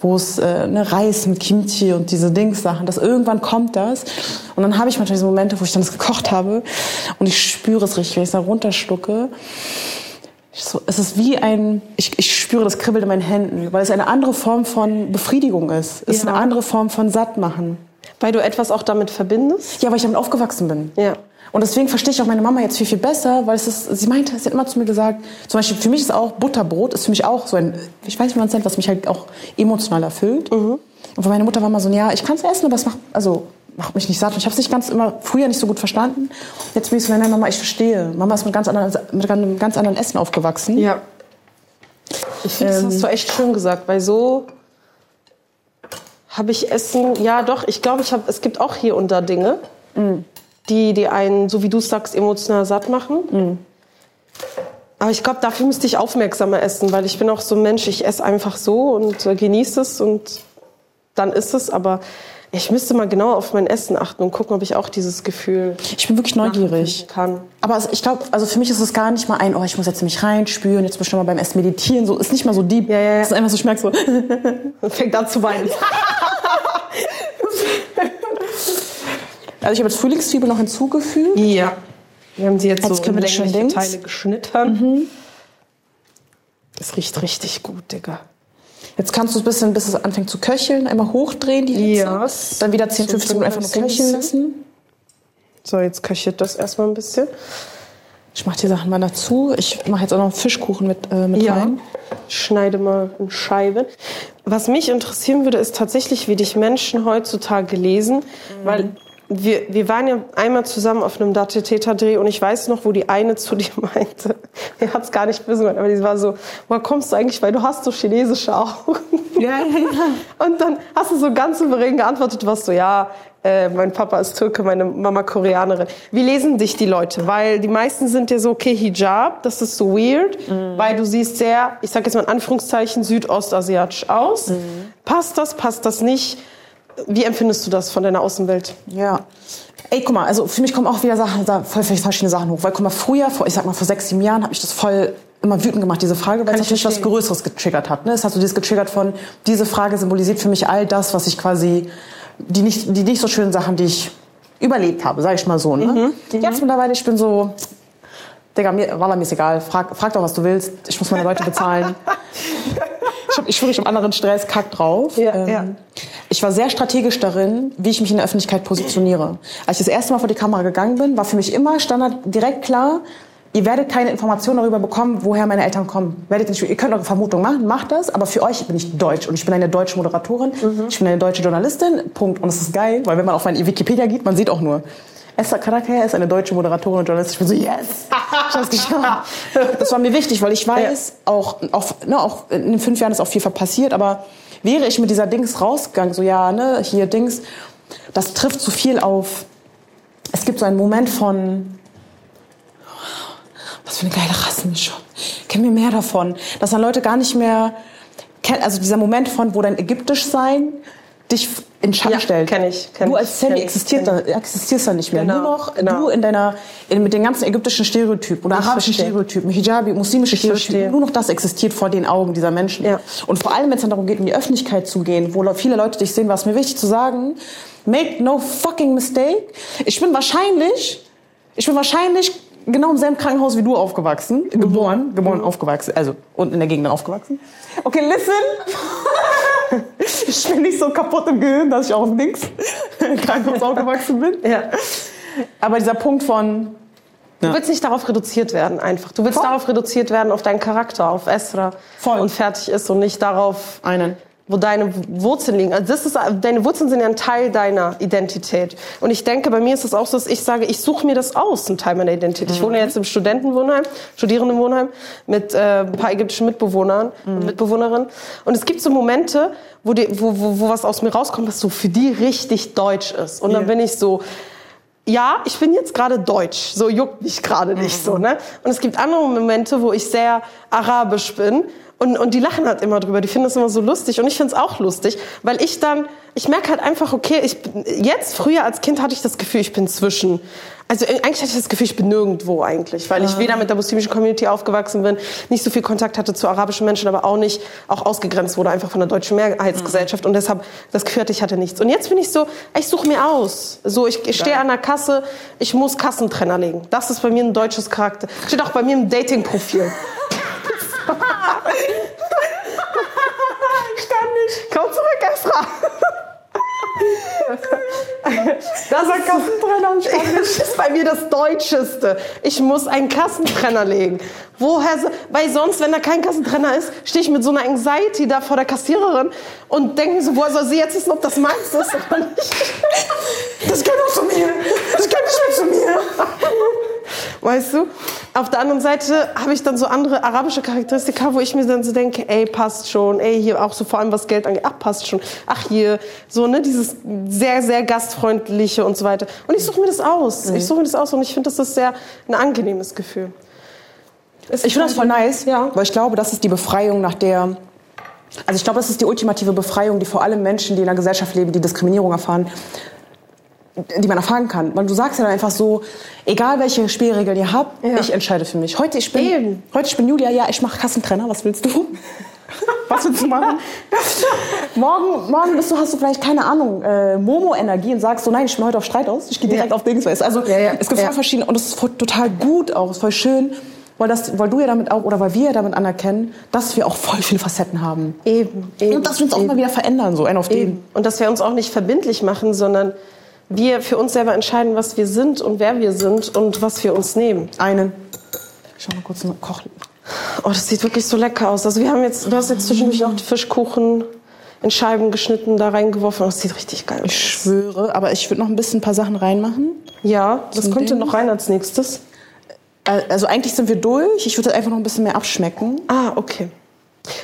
Wo ist äh, ne, Reis mit Kimchi und diese Dingssachen? Das irgendwann kommt das. Und dann habe ich manchmal diese Momente, wo ich dann das gekocht habe und ich spüre es richtig, wenn ich es da runterschlucke. So, es ist wie ein, ich, ich spüre das Kribbeln in meinen Händen, weil es eine andere Form von Befriedigung ist. Es ist Ja. eine andere Form von Sattmachen. Weil du etwas auch damit verbindest? Ja, weil ich damit aufgewachsen bin. Ja. Und deswegen verstehe ich auch meine Mama jetzt viel, viel besser, weil es ist, sie meinte, sie hat immer zu mir gesagt, zum Beispiel für mich ist auch Butterbrot, ist für mich auch so ein, ich weiß nicht, wie man es nennt, was mich halt auch emotional erfüllt. Mhm. Und meine Mutter war immer so, ja, ich kann es essen, aber es macht, also, macht mich nicht satt. Und ich habe es nicht ganz immer, früher nicht so gut verstanden. Jetzt bin ich so, nein, Mama, ich verstehe. Mama ist mit, ganz anderen, mit einem ganz anderen Essen aufgewachsen. Ja. Ich finde, das Ähm, hast du echt schön gesagt, weil so habe ich Essen, ja doch, ich glaube, ich habe, es gibt auch hier und da Dinge, Mm. die, die einen, so wie du sagst, emotional satt machen. Mm. Aber ich glaube, dafür müsste ich aufmerksamer essen, weil ich bin auch so ein Mensch, ich esse einfach so und äh, genieße es und dann ist es, aber ich müsste mal genauer auf mein Essen achten und gucken, ob ich auch dieses Gefühl Ich bin wirklich neugierig. kann. Aber ich glaube, also für mich ist es gar nicht mal ein, oh, ich muss jetzt mich reinspüren, jetzt bestimmt mal beim Essen meditieren, so ist nicht mal so deep. Ja, ja, ja. Es ist einfach so, ich merke so, Und (laughs) fängt an zu weinen. (laughs) also ich habe jetzt Frühlingszwiebel noch hinzugefügt. Ja. Wir haben sie jetzt, Jetzt so in längliche. Teile geschnitten. Das riecht richtig gut, Digga. Jetzt kannst du es ein bisschen, bis es anfängt zu köcheln, einmal hochdrehen, die Hitze. Ja. Dann wieder 10, So 15 Minuten einfach nur 15 köcheln lassen. So, jetzt köchelt das erstmal ein bisschen. Ich mache die Sachen mal dazu. Ich mache jetzt auch noch einen Fischkuchen mit, äh, mit rein. Ich schneide mal in Scheiben. Was mich interessieren würde, ist tatsächlich, wie dich Menschen heutzutage lesen. Weil wir, wir waren ja einmal zusammen auf einem Datetäter-Dreh und ich weiß noch, wo die eine zu dir (laughs) meinte, er hat es gar nicht böse gemeint, aber die war so, woher kommst du eigentlich, weil du hast so chinesische Augen. Ja, ja, ja. (laughs) Und dann hast du so ganz souverän geantwortet, was so, ja, äh, mein Papa ist Türke, meine Mama Koreanerin. Wie lesen dich die Leute? Weil die meisten sind ja so, okay, Hijab, das ist so weird, weil du siehst sehr, ich sag jetzt mal in Anführungszeichen, südostasiatisch aus. Passt das, passt das nicht? Wie empfindest du das von deiner Außenwelt? Ja. Ey, guck mal, also für mich kommen auch wieder Sachen, da voll verschiedene Sachen hoch. Weil guck mal, früher, vor, ich sag mal vor sechs, sieben Jahren, habe ich das voll immer wütend gemacht, diese Frage, weil es ich natürlich was. Größeres getriggert hat. Ne? Es hat so dieses getriggert von, diese Frage symbolisiert für mich all das, was ich quasi, die nicht, die nicht so schönen Sachen, die ich überlebt habe, sag ich mal so. Ne? Jetzt mittlerweile, ich bin so, Digga, mir, Wallah, mir ist egal. Frag, frag doch, was du willst. Ich muss meine Leute bezahlen. (laughs) Ich, hab, ich schwöre, ich hab anderen Stress, kack drauf. Ähm, Ja, ja. Ich war sehr strategisch darin, wie ich mich in der Öffentlichkeit positioniere. Als ich das erste Mal vor die Kamera gegangen bin, war für mich immer Standard direkt klar, ihr werdet keine Informationen darüber bekommen, woher meine Eltern kommen. Werdet nicht, ihr könnt eure Vermutung machen, macht das, aber für euch bin ich deutsch und ich bin eine deutsche Moderatorin, ich bin eine deutsche Journalistin, Punkt. Und es ist geil, weil wenn man auf meine Wikipedia geht, man sieht auch nur, Esther Karakaya ist eine deutsche Moderatorin und Journalistin. Ich bin so, yes, ich hab's geschafft. Das war mir wichtig, weil ich weiß, auch, auch, ne, auch in den fünf Jahren ist auch viel passiert, aber wäre ich mit dieser Dings rausgegangen, so ja, ne, hier Dings, das trifft zu viel auf. Es gibt so einen Moment von, was für eine geile Rassenmischung. Kennen wir mehr davon, dass dann Leute gar nicht mehr, also dieser Moment von, wo dein ägyptisch sein dich in Schatten Ja, stellt. kenn ich, kenn du als ich, existiert da, existierst da nicht mehr. Genau, Nur noch genau. du in deiner, in, mit den ganzen ägyptischen Stereotypen oder Ich arabischen verstehe. Stereotypen, Hijabi, muslimische verstehe. Stereotypen. Nur noch das existiert vor den Augen dieser Menschen. Ja. Und vor allem, wenn es dann darum geht, in die Öffentlichkeit zu gehen, wo viele Leute dich sehen, war es mir wichtig zu sagen, make no fucking mistake. Ich bin wahrscheinlich, ich bin wahrscheinlich genau im selben Krankenhaus wie du aufgewachsen, geboren, geboren, aufgewachsen, also und in der Gegend dann aufgewachsen. Okay, listen. (laughs) ich bin nicht so kaputt im Gehirn, dass ich auch auf links Krankenhaus aufgewachsen bin. Ja. Aber dieser Punkt von, Du willst nicht darauf reduziert werden, einfach. Du willst Voll. darauf reduziert werden, auf deinen Charakter, auf Esra. Voll. Und fertig ist und nicht darauf, einen. Wo deine Wurzeln liegen. Also das ist, deine Wurzeln sind ja ein Teil deiner Identität. Und ich denke, bei mir ist es auch so, dass ich sage, ich suche mir das aus, ein Teil meiner Identität. Ich wohne jetzt im Studentenwohnheim, Studierendenwohnheim mit äh, ein paar ägyptischen Mitbewohnern und Mitbewohnerinnen. Und es gibt so Momente, wo, die, wo, wo, wo was aus mir rauskommt, was so für die richtig deutsch ist. Und dann Ja. bin ich so, ja, ich bin jetzt gerade deutsch, so juckt mich gerade nicht so, ne? Und es gibt andere Momente, wo ich sehr arabisch bin und, und die lachen halt immer drüber, die finden das immer so lustig und ich finde es auch lustig, weil ich dann, ich merke halt einfach, okay, ich jetzt früher als Kind hatte ich das Gefühl, ich bin zwischen, also äh, eigentlich hatte ich das Gefühl, ich bin nirgendwo eigentlich, weil ich weder mit der muslimischen Community aufgewachsen bin, nicht so viel Kontakt hatte zu arabischen Menschen, aber auch nicht, auch ausgegrenzt wurde einfach von der deutschen Mehrheitsgesellschaft und deshalb das Gefühl hatte, ich hatte nichts. Und jetzt bin ich so, ich suche mir aus. So, ich, ich stehe an der Kasse, ich muss Kassentrenner legen. Das ist bei mir ein deutsches Charakter. Steht auch bei mir im Dating-Profil. (laughs) ich kann nicht. Komm zurück, Esra. Das ist Kassentrenner und (laughs) Das ist bei mir das Deutscheste. Ich muss einen Kassentrenner legen. Woher? so- Weil sonst, wenn da kein Kassentrenner ist, stehe ich mit so einer Anxiety da vor der Kassiererin und denke mir so, woher soll sie jetzt wissen, ob das meins ist oder nicht? Das gehört auch zu mir. Das gehört nicht mehr zu mir. Weißt du? Auf der anderen Seite habe ich dann so andere arabische Charakteristika, wo ich mir dann so denke, ey, passt schon, ey, hier auch so vor allem was Geld angeht, ach, passt schon, ach, hier, so, ne, dieses sehr, sehr gastfreundliche und so weiter. Und ich suche mir das aus. Ich suche mir das aus und ich finde, das ist sehr ein angenehmes Gefühl. Es Ich finde das voll nice, Ja. weil ich glaube, das ist die Befreiung, nach der. Also ich glaube, das ist die ultimative Befreiung, die vor allem Menschen, die in einer Gesellschaft leben, die Diskriminierung erfahren, die man erfahren kann. Weil du sagst ja dann einfach so, egal welche Spielregeln ihr habt, Ja. ich entscheide für mich. Heute ich bin, Eben. heute ich bin Julia, ja, ich mache Kassentrenner. Was willst du? (laughs) Was willst du machen? morgen, morgen bist du, hast du vielleicht keine Ahnung, äh, Momo-Energie und sagst so, nein, ich bin heute auf Streit aus. Ich gehe direkt Ja. auf Dings. Also Ja, es gibt voll verschiedene und es ist voll, total gut auch, es ist voll schön, weil das, weil du ja damit auch oder weil wir ja damit anerkennen, dass wir auch voll viele Facetten haben Eben, eben. und dass wir uns auch mal wieder verändern, so ein auf den. Eben. Und dass wir uns auch nicht verbindlich machen, sondern wir für uns selber entscheiden, was wir sind und wer wir sind und was wir uns nehmen. Einen. Ich schau mal kurz einen Koch. Oh, das sieht wirklich so lecker aus. Also wir haben jetzt, du hast jetzt zwischendurch auch die Fischkuchen in Scheiben geschnitten, da reingeworfen. Das sieht richtig geil Ich aus. schwöre, aber ich würde noch ein bisschen ein paar Sachen reinmachen. Ja, das Zum Ding. noch rein als nächstes. Äh, Also eigentlich sind wir durch. Ich würde einfach noch ein bisschen mehr abschmecken. Ah, okay.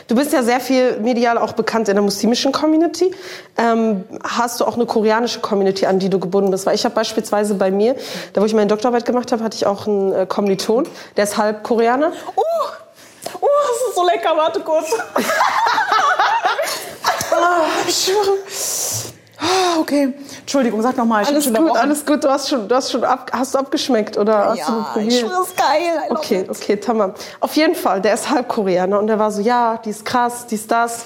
Du bist ja sehr viel medial auch bekannt in der muslimischen Community. Ähm, hast du auch eine koreanische Community, an die du gebunden bist? Weil ich habe beispielsweise bei mir, da wo ich meine Doktorarbeit gemacht habe, hatte ich auch einen äh, Kommiliton, der ist halb Koreaner. Oh, oh, das ist so lecker. Warte kurz. (laughs) (laughs) ah, ich schwöre. Ah, okay. Entschuldigung, sag nochmal. Alles gut, alles gut. Du hast schon, du hast schon ab, hast du abgeschmeckt oder hast du Ja, probiert? ich schwöre, das ist geil. Okay, it. okay, tamam. Auf jeden Fall, der ist halb Koreaner und der war so, ja, die ist krass, die ist das.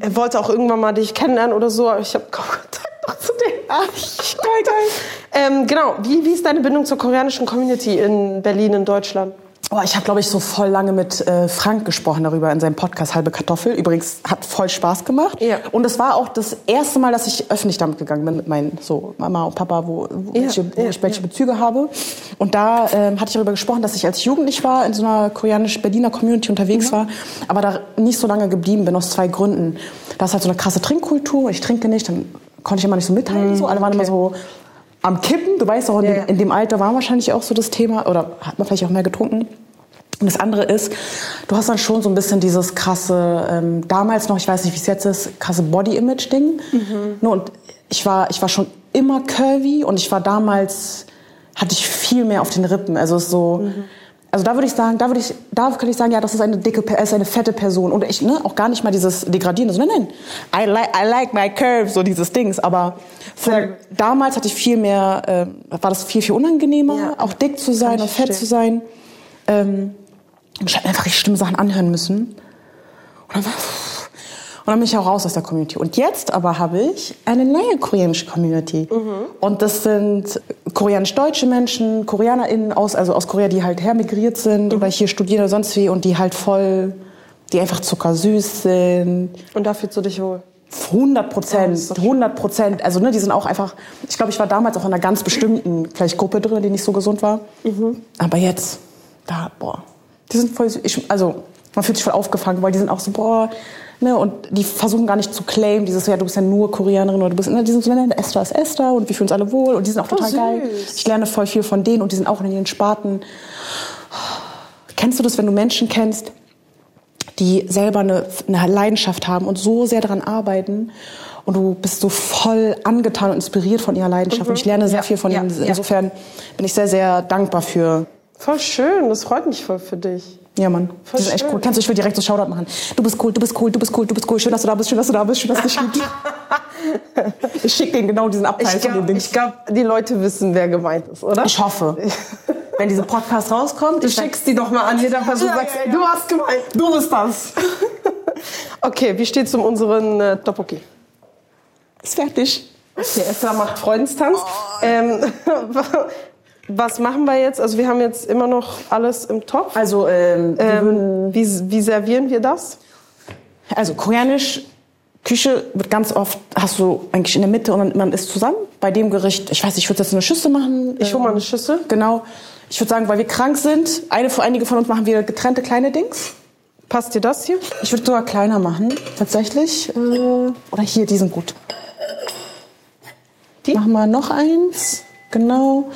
Er wollte auch irgendwann mal dich kennenlernen oder so, aber ich habe kaum (laughs) Kontakt noch zu dem. Ach, geil, geil. Ähm, genau, wie, wie ist deine Bindung zur koreanischen Community in Berlin, in Deutschland? Oh, ich habe, glaube ich, so voll lange mit äh, Frank gesprochen darüber in seinem Podcast Halbe Kartoffel. Übrigens hat voll Spaß gemacht. Ja. Und es war auch das erste Mal, dass ich öffentlich damit gegangen bin mit meinen so Mama und Papa, wo, wo, Ja, welche, wo ja, ich welche Bezüge habe. Und da ähm, hatte ich darüber gesprochen, dass ich als Jugendlich war, in so einer koreanisch-Berliner Community unterwegs Mhm. war, aber da nicht so lange geblieben bin, aus zwei Gründen. Da ist halt so eine krasse Trinkkultur, ich trinke nicht, dann konnte ich immer nicht so mithalten. so. Alle waren immer so am Kippen. Du weißt auch, in, Mhm, Ja, dem, ja. in dem Alter war wahrscheinlich auch so das Thema, oder hat man vielleicht auch mehr getrunken. Und das andere ist, du hast dann schon so ein bisschen dieses krasse, ähm, damals noch, ich weiß nicht, wie es jetzt ist, krasse Body-Image-Ding. Ne, Und ich war, ich war schon immer curvy und ich war damals, hatte ich viel mehr auf den Rippen. Also es ist so, also da würde ich sagen, da würde ich, da kann ich sagen, ja, das ist eine dicke, er ist eine fette Person. Und ich, ne, auch gar nicht mal dieses Degradierende, so, nein, nein, I like, I like my curve, so dieses Dings. Aber von, damals hatte ich viel mehr, ähm, war das viel, viel unangenehmer, Ja. auch dick zu sein und fett verstehen. zu sein. Ähm, und ich habe einfach richtig schlimme Sachen anhören müssen. Und dann, war, und dann bin ich auch raus aus der Community. Und jetzt aber habe ich eine neue koreanische Community. Und das sind koreanisch-deutsche Menschen, KoreanerInnen aus, also aus Korea, die halt hermigriert sind oder hier studieren oder sonst wie und die halt voll, die einfach zuckersüß sind. Und da fühlst du dich wohl. 100 Prozent, 100 Prozent. Also ne, die sind auch einfach, ich glaube, ich war damals auch in einer ganz bestimmten vielleicht Gruppe drin, die nicht so gesund war. Aber jetzt, da, boah, die sind voll, ich, also man fühlt sich voll aufgefangen, weil die sind auch so, boah, ne, und die versuchen gar nicht zu claimen, dieses, ja, du bist ja nur Koreanerin oder du bist, ne, die sind so, ne, Esther ist Esther und wir fühlen uns alle wohl und die sind auch total süß. geil. Ich lerne voll viel von denen und die sind auch in ihren Sparten. Kennst du das, wenn du Menschen kennst, die selber eine, eine Leidenschaft haben und so sehr daran arbeiten und du bist so voll angetan und inspiriert von ihrer Leidenschaft. Und ich lerne sehr viel von ja, ihnen. ja. Insofern bin ich sehr, sehr dankbar für. Voll schön, das freut mich voll für dich. Ja, Mann. Voll die sind echt cool. Kannst du, ich will direkt so Shoutout machen. Du bist cool, du bist cool, du bist cool, du bist cool. Schön, dass du da bist, schön, dass du da bist, schön, dass es dich gibt. (laughs) ich schicke denen genau diesen Abteil Ich von dem glaube, glaub, die Leute wissen, wer gemeint ist, oder? Ich hoffe. (laughs) Wenn dieser Podcast rauskommt, Du ich schickst die doch mal an jeder Person und sagst, ey, du hast gemeint. du bist das. (laughs) Okay, wie steht's um unseren äh, Tteokbokki? Ist fertig. Okay, Esther macht Freudenstanz. Ähm, was machen wir jetzt? Also wir haben jetzt immer noch alles im Topf. Also, ähm, Ähm, wie, wie servieren wir das? Also koreanisch Küche wird ganz oft, hast du eigentlich in der Mitte und man, man isst zusammen. Bei dem Gericht, ich weiß nicht, ich würde jetzt eine Schüssel machen. Ich hole mal eine Schüssel. Genau. Ich würde sagen, weil wir krank sind, eine, für einige von uns machen wir getrennte kleine Dings. Passt dir das hier? Ich würde sogar kleiner machen, tatsächlich. Äh, oder hier, die sind gut. Die? Machen wir noch eins. Genau.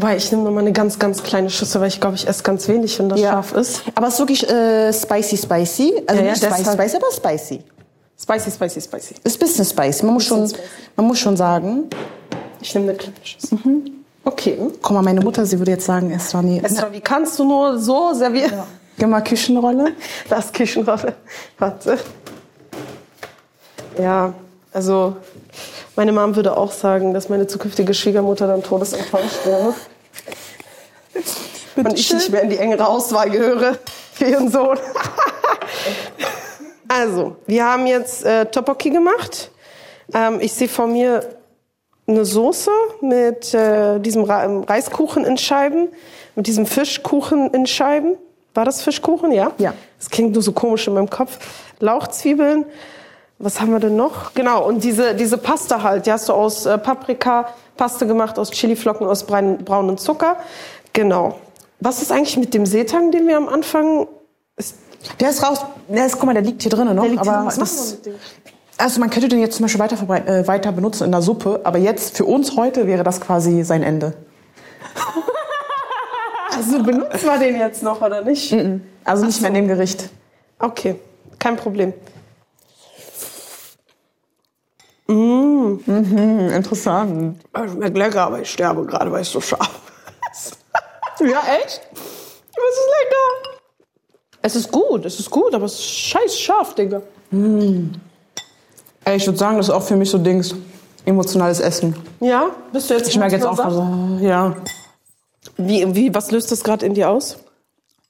Weil ich nehme noch mal eine ganz, ganz kleine Schüssel, weil ich glaube, ich esse ganz wenig, wenn das scharf ist. Aber es ist wirklich äh, spicy, spicy. Also Ja, ja, nicht spicy, deshalb- spicy, aber spicy. Spicy, spicy, spicy. Ist ein bisschen spicy. Man muss, schon, spicy. man muss schon sagen. Ich nehme eine kleine Schüssel. Okay. Guck mal, meine Mutter, sie würde jetzt sagen, Esther, wie kannst du nur so servieren? gib mal Küchenrolle. (laughs) Das Küchenrolle. Warte. Ja, also meine Mom würde auch sagen, dass meine zukünftige Schwiegermutter dann todesenttäuscht wäre. Und ich nicht mehr in die engere Auswahl gehöre für ihren Sohn. (laughs) also, wir haben jetzt äh, Tteokbokki gemacht. Ähm, ich sehe vor mir eine Soße mit äh, diesem ähm, Reiskuchen in Scheiben, mit diesem Fischkuchen in Scheiben. War das Fischkuchen? Ja. Ja. Das klingt nur so komisch in meinem Kopf. Lauchzwiebeln. Was haben wir denn noch? Genau, und diese, diese Pasta halt, die hast du aus äh, Paprika, Paste gemacht, aus Chiliflocken, aus brein, braunem Zucker. Genau. Was ist eigentlich mit dem Seetang, den wir am Anfang... Ist, Der ist raus. Der ist, guck mal, der liegt hier drinnen noch. der liegt aber. Was das, also man könnte den jetzt zum Beispiel weiter, äh, weiter benutzen in der Suppe, aber jetzt für uns heute wäre das quasi sein Ende. (laughs) Also benutzen wir den jetzt noch, oder nicht? Also nicht mehr in dem Gericht. Okay, kein Problem. Hm, interessant. Es schmeckt lecker, aber ich sterbe gerade, weil es so scharf ist. Ja, echt? Aber es ist lecker. Es ist gut, es ist gut, aber es ist scheiß scharf, Digga. Ey, ich würde sagen, das ist auch für mich so Dings. Emotionales Essen. Ja? Bist du jetzt Ich merke jetzt auch, emotional also, ja. Wie, wie, was löst das gerade in dir aus?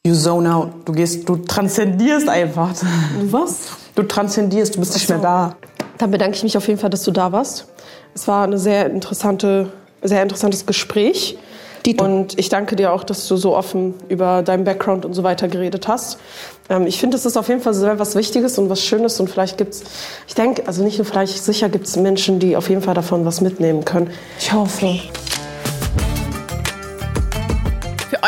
You zone out. Du gehst, du transzendierst einfach. Was? Du transzendierst, du bist nicht mehr da. Dann bedanke ich mich auf jeden Fall, dass du da warst. Es war eine sehr interessante, sehr interessantes Gespräch. Dito. Und ich danke dir auch, dass du so offen über deinen Background und so weiter geredet hast. Ähm, ich finde, es ist auf jeden Fall sehr was Wichtiges und was Schönes. Und vielleicht gibt's, ich denke, also nicht nur vielleicht, sicher gibt's Menschen, die auf jeden Fall davon was mitnehmen können. Ich hoffe.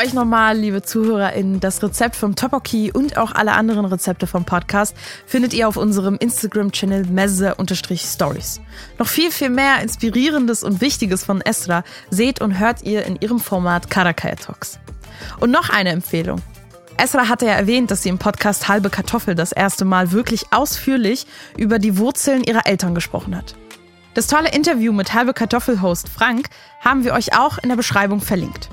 Euch nochmal, liebe ZuhörerInnen, das Rezept vom Tteokbokki und auch alle anderen Rezepte vom Podcast findet ihr auf unserem Instagram-Channel messe-stories. Noch viel, viel mehr Inspirierendes und Wichtiges von Esra seht und hört ihr in ihrem Format Karakaya Talks. Und noch eine Empfehlung. Esra hatte ja erwähnt, dass sie im Podcast Halbe Kartoffel das erste Mal wirklich ausführlich über die Wurzeln ihrer Eltern gesprochen hat. Das tolle Interview mit Halbe Kartoffel-Host Frank haben wir euch auch in der Beschreibung verlinkt.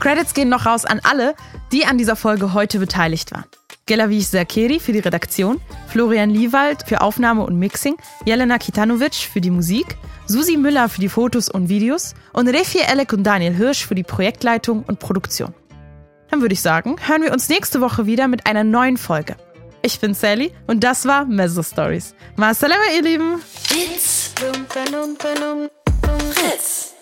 Credits gehen noch raus an alle, die an dieser Folge heute beteiligt waren. Gelavish Zakeri für die Redaktion, Florian Liewald für Aufnahme und Mixing, Jelena Kitanovic für die Musik, Susi Müller für die Fotos und Videos und Refi Elek und Daniel Hirsch für die Projektleitung und Produktion. Dann würde ich sagen, hören wir uns nächste Woche wieder mit einer neuen Folge. Ich bin Sally und das war Mezzo Stories. Masalama, ihr Lieben! It's Fritz.